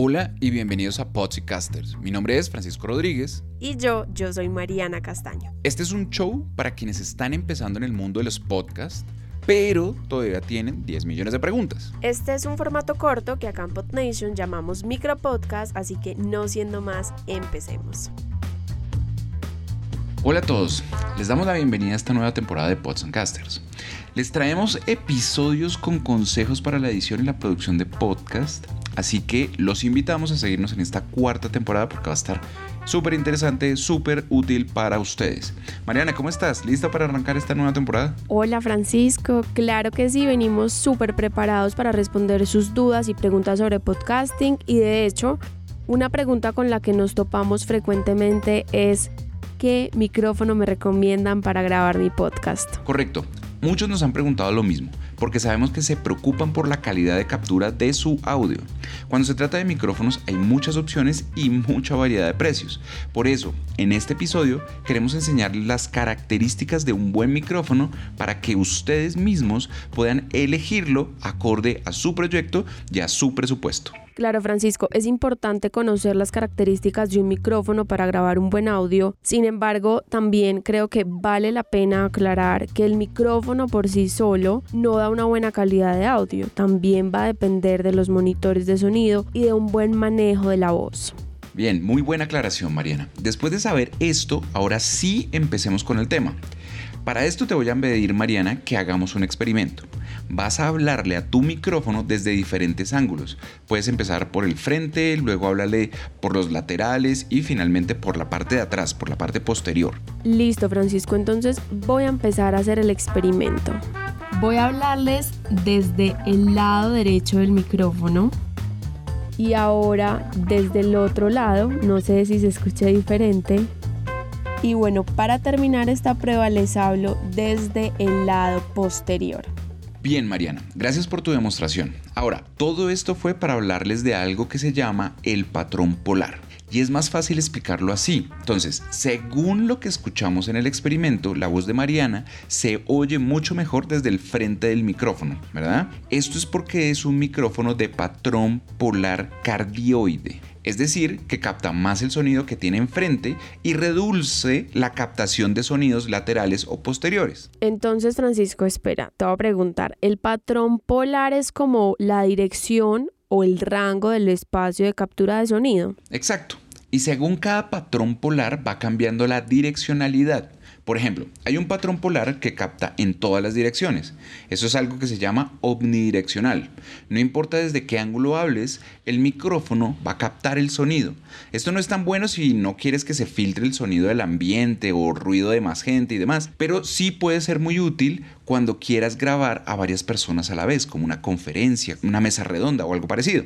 Hola y bienvenidos a Podcasters. Mi nombre es Francisco Rodríguez. Y yo, yo soy Mariana Castaño. Este es un show para quienes están empezando en el mundo de los podcasts, pero todavía tienen 10 millones de preguntas. Este es un formato corto que acá en PodNation llamamos micropodcast, así que no siendo más, empecemos. Hola a todos, les damos la bienvenida a esta nueva temporada de Podcasters. Les traemos episodios con consejos para la edición y la producción de podcast Así que los invitamos a seguirnos en esta cuarta temporada porque va a estar súper interesante, súper útil para ustedes. Mariana, ¿cómo estás? ¿Lista para arrancar esta nueva temporada? Hola Francisco, claro que sí, venimos súper preparados para responder sus dudas y preguntas sobre podcasting y de hecho, una pregunta con la que nos topamos frecuentemente es ¿qué micrófono me recomiendan para grabar mi podcast? Correcto, muchos nos han preguntado lo mismo porque sabemos que se preocupan por la calidad de captura de su audio. Cuando se trata de micrófonos hay muchas opciones y mucha variedad de precios. Por eso, en este episodio queremos enseñarles las características de un buen micrófono para que ustedes mismos puedan elegirlo acorde a su proyecto y a su presupuesto. Claro, Francisco, es importante conocer las características de un micrófono para grabar un buen audio. Sin embargo, también creo que vale la pena aclarar que el micrófono por sí solo no da una buena calidad de audio. También va a depender de los monitores de sonido y de un buen manejo de la voz. Bien, muy buena aclaración, Mariana. Después de saber esto, ahora sí empecemos con el tema. Para esto te voy a pedir, Mariana, que hagamos un experimento vas a hablarle a tu micrófono desde diferentes ángulos. Puedes empezar por el frente, luego háblale por los laterales y finalmente por la parte de atrás, por la parte posterior. Listo, Francisco. Entonces voy a empezar a hacer el experimento. Voy a hablarles desde el lado derecho del micrófono y ahora desde el otro lado. No sé si se escucha diferente. Y bueno, para terminar esta prueba les hablo desde el lado posterior. Bien, Mariana, gracias por tu demostración. Ahora, todo esto fue para hablarles de algo que se llama el patrón polar. Y es más fácil explicarlo así. Entonces, según lo que escuchamos en el experimento, la voz de Mariana se oye mucho mejor desde el frente del micrófono, ¿verdad? Esto es porque es un micrófono de patrón polar cardioide es decir, que capta más el sonido que tiene enfrente y reduce la captación de sonidos laterales o posteriores. Entonces, Francisco, espera, te voy a preguntar, ¿el patrón polar es como la dirección o el rango del espacio de captura de sonido? Exacto. Y según cada patrón polar va cambiando la direccionalidad. Por ejemplo, hay un patrón polar que capta en todas las direcciones. Eso es algo que se llama omnidireccional. No importa desde qué ángulo hables, el micrófono va a captar el sonido. Esto no es tan bueno si no quieres que se filtre el sonido del ambiente o ruido de más gente y demás, pero sí puede ser muy útil cuando quieras grabar a varias personas a la vez, como una conferencia, una mesa redonda o algo parecido.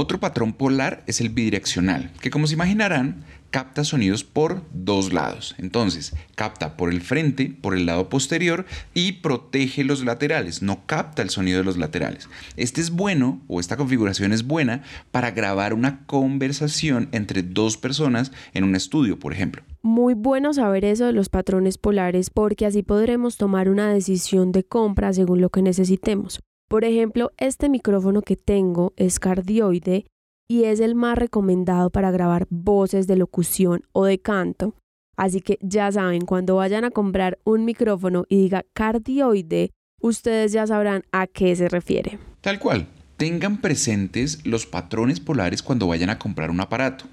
Otro patrón polar es el bidireccional, que como se imaginarán, capta sonidos por dos lados. Entonces, capta por el frente, por el lado posterior y protege los laterales, no capta el sonido de los laterales. Este es bueno, o esta configuración es buena, para grabar una conversación entre dos personas en un estudio, por ejemplo. Muy bueno saber eso de los patrones polares porque así podremos tomar una decisión de compra según lo que necesitemos. Por ejemplo, este micrófono que tengo es cardioide y es el más recomendado para grabar voces de locución o de canto. Así que ya saben, cuando vayan a comprar un micrófono y diga cardioide, ustedes ya sabrán a qué se refiere. Tal cual, tengan presentes los patrones polares cuando vayan a comprar un aparato.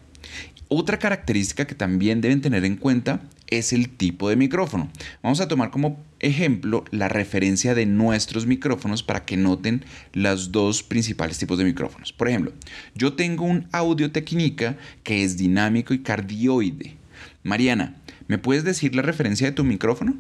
Otra característica que también deben tener en cuenta es el tipo de micrófono. Vamos a tomar como ejemplo la referencia de nuestros micrófonos para que noten los dos principales tipos de micrófonos. Por ejemplo, yo tengo un Audio Technica que es dinámico y cardioide. Mariana, ¿me puedes decir la referencia de tu micrófono?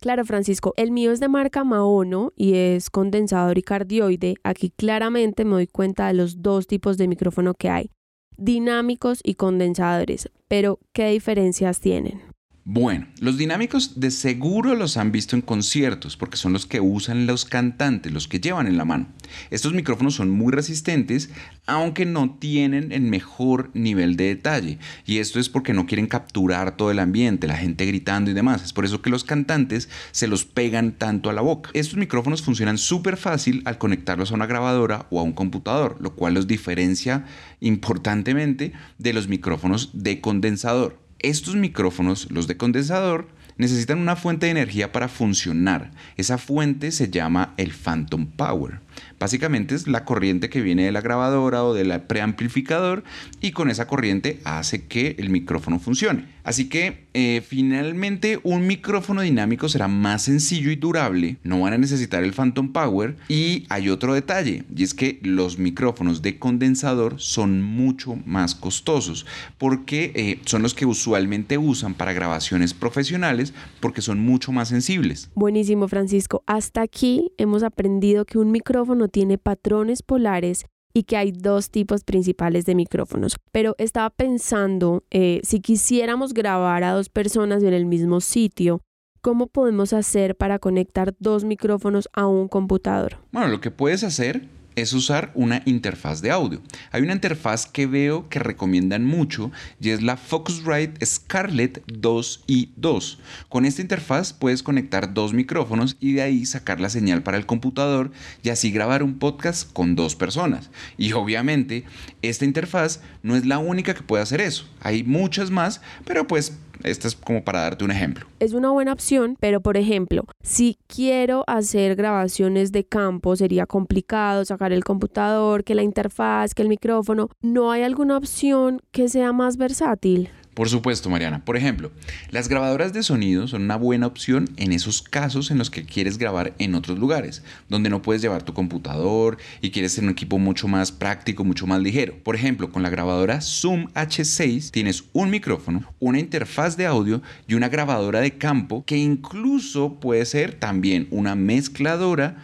Claro, Francisco, el mío es de marca Maono y es condensador y cardioide. Aquí claramente me doy cuenta de los dos tipos de micrófono que hay. dinámicos y condensadores. Pero, ¿qué diferencias tienen? Bueno, los dinámicos de seguro los han visto en conciertos porque son los que usan los cantantes, los que llevan en la mano. Estos micrófonos son muy resistentes, aunque no tienen el mejor nivel de detalle. Y esto es porque no quieren capturar todo el ambiente, la gente gritando y demás. Es por eso que los cantantes se los pegan tanto a la boca. Estos micrófonos funcionan súper fácil al conectarlos a una grabadora o a un computador, lo cual los diferencia importantemente de los micrófonos de condensador. Estos micrófonos, los de condensador, necesitan una fuente de energía para funcionar. Esa fuente se llama el Phantom Power. Básicamente es la corriente que viene de la grabadora o del preamplificador y con esa corriente hace que el micrófono funcione. Así que eh, finalmente un micrófono dinámico será más sencillo y durable, no van a necesitar el Phantom Power y hay otro detalle y es que los micrófonos de condensador son mucho más costosos porque eh, son los que usualmente usan para grabaciones profesionales porque son mucho más sensibles. Buenísimo Francisco, hasta aquí hemos aprendido que un micrófono tiene patrones polares y que hay dos tipos principales de micrófonos. Pero estaba pensando, eh, si quisiéramos grabar a dos personas en el mismo sitio, ¿cómo podemos hacer para conectar dos micrófonos a un computador? Bueno, lo que puedes hacer es usar una interfaz de audio. Hay una interfaz que veo que recomiendan mucho y es la Focusrite Scarlett 2 i 2. Con esta interfaz puedes conectar dos micrófonos y de ahí sacar la señal para el computador y así grabar un podcast con dos personas. Y obviamente esta interfaz no es la única que puede hacer eso. Hay muchas más, pero pues esta es como para darte un ejemplo. Es una buena opción, pero por ejemplo, si quiero hacer grabaciones de campo, sería complicado sacar el computador, que la interfaz, que el micrófono. ¿No hay alguna opción que sea más versátil? Por supuesto, Mariana. Por ejemplo, las grabadoras de sonido son una buena opción en esos casos en los que quieres grabar en otros lugares, donde no puedes llevar tu computador y quieres tener un equipo mucho más práctico, mucho más ligero. Por ejemplo, con la grabadora Zoom H6 tienes un micrófono, una interfaz de audio y una grabadora de campo que incluso puede ser también una mezcladora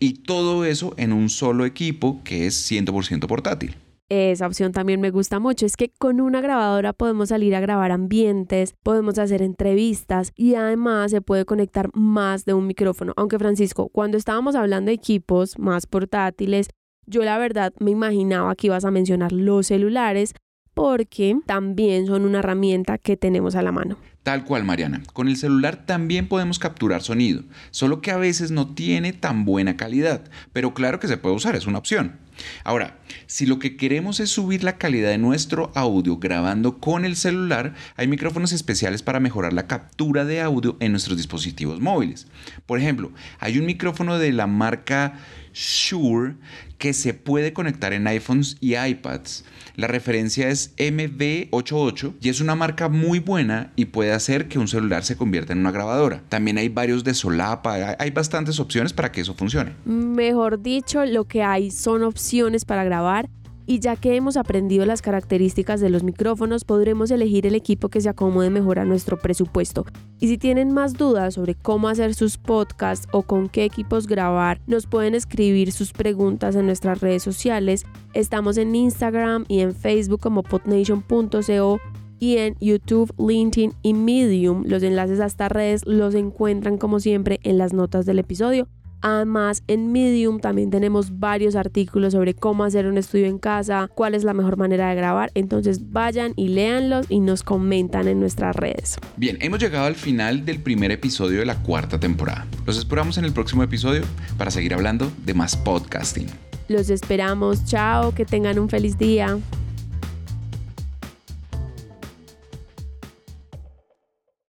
y todo eso en un solo equipo que es 100% portátil. Esa opción también me gusta mucho. Es que con una grabadora podemos salir a grabar ambientes, podemos hacer entrevistas y además se puede conectar más de un micrófono. Aunque Francisco, cuando estábamos hablando de equipos más portátiles, yo la verdad me imaginaba que ibas a mencionar los celulares porque también son una herramienta que tenemos a la mano. Tal cual, Mariana. Con el celular también podemos capturar sonido, solo que a veces no tiene tan buena calidad, pero claro que se puede usar, es una opción. Ahora, si lo que queremos es subir la calidad de nuestro audio grabando con el celular, hay micrófonos especiales para mejorar la captura de audio en nuestros dispositivos móviles. Por ejemplo, hay un micrófono de la marca Shure que se puede conectar en iPhones y iPads. La referencia es MV88 y es una marca muy buena y puede hacer que un celular se convierta en una grabadora. También hay varios de solapa, hay bastantes opciones para que eso funcione. Mejor dicho, lo que hay son opciones para grabar y ya que hemos aprendido las características de los micrófonos, podremos elegir el equipo que se acomode mejor a nuestro presupuesto. Y si tienen más dudas sobre cómo hacer sus podcasts o con qué equipos grabar, nos pueden escribir sus preguntas en nuestras redes sociales. Estamos en Instagram y en Facebook como podnation.co y en YouTube, LinkedIn y Medium. Los enlaces a estas redes los encuentran como siempre en las notas del episodio. Además, en Medium también tenemos varios artículos sobre cómo hacer un estudio en casa, cuál es la mejor manera de grabar. Entonces vayan y léanlos y nos comentan en nuestras redes. Bien, hemos llegado al final del primer episodio de la cuarta temporada. Los esperamos en el próximo episodio para seguir hablando de más podcasting. Los esperamos. Chao, que tengan un feliz día.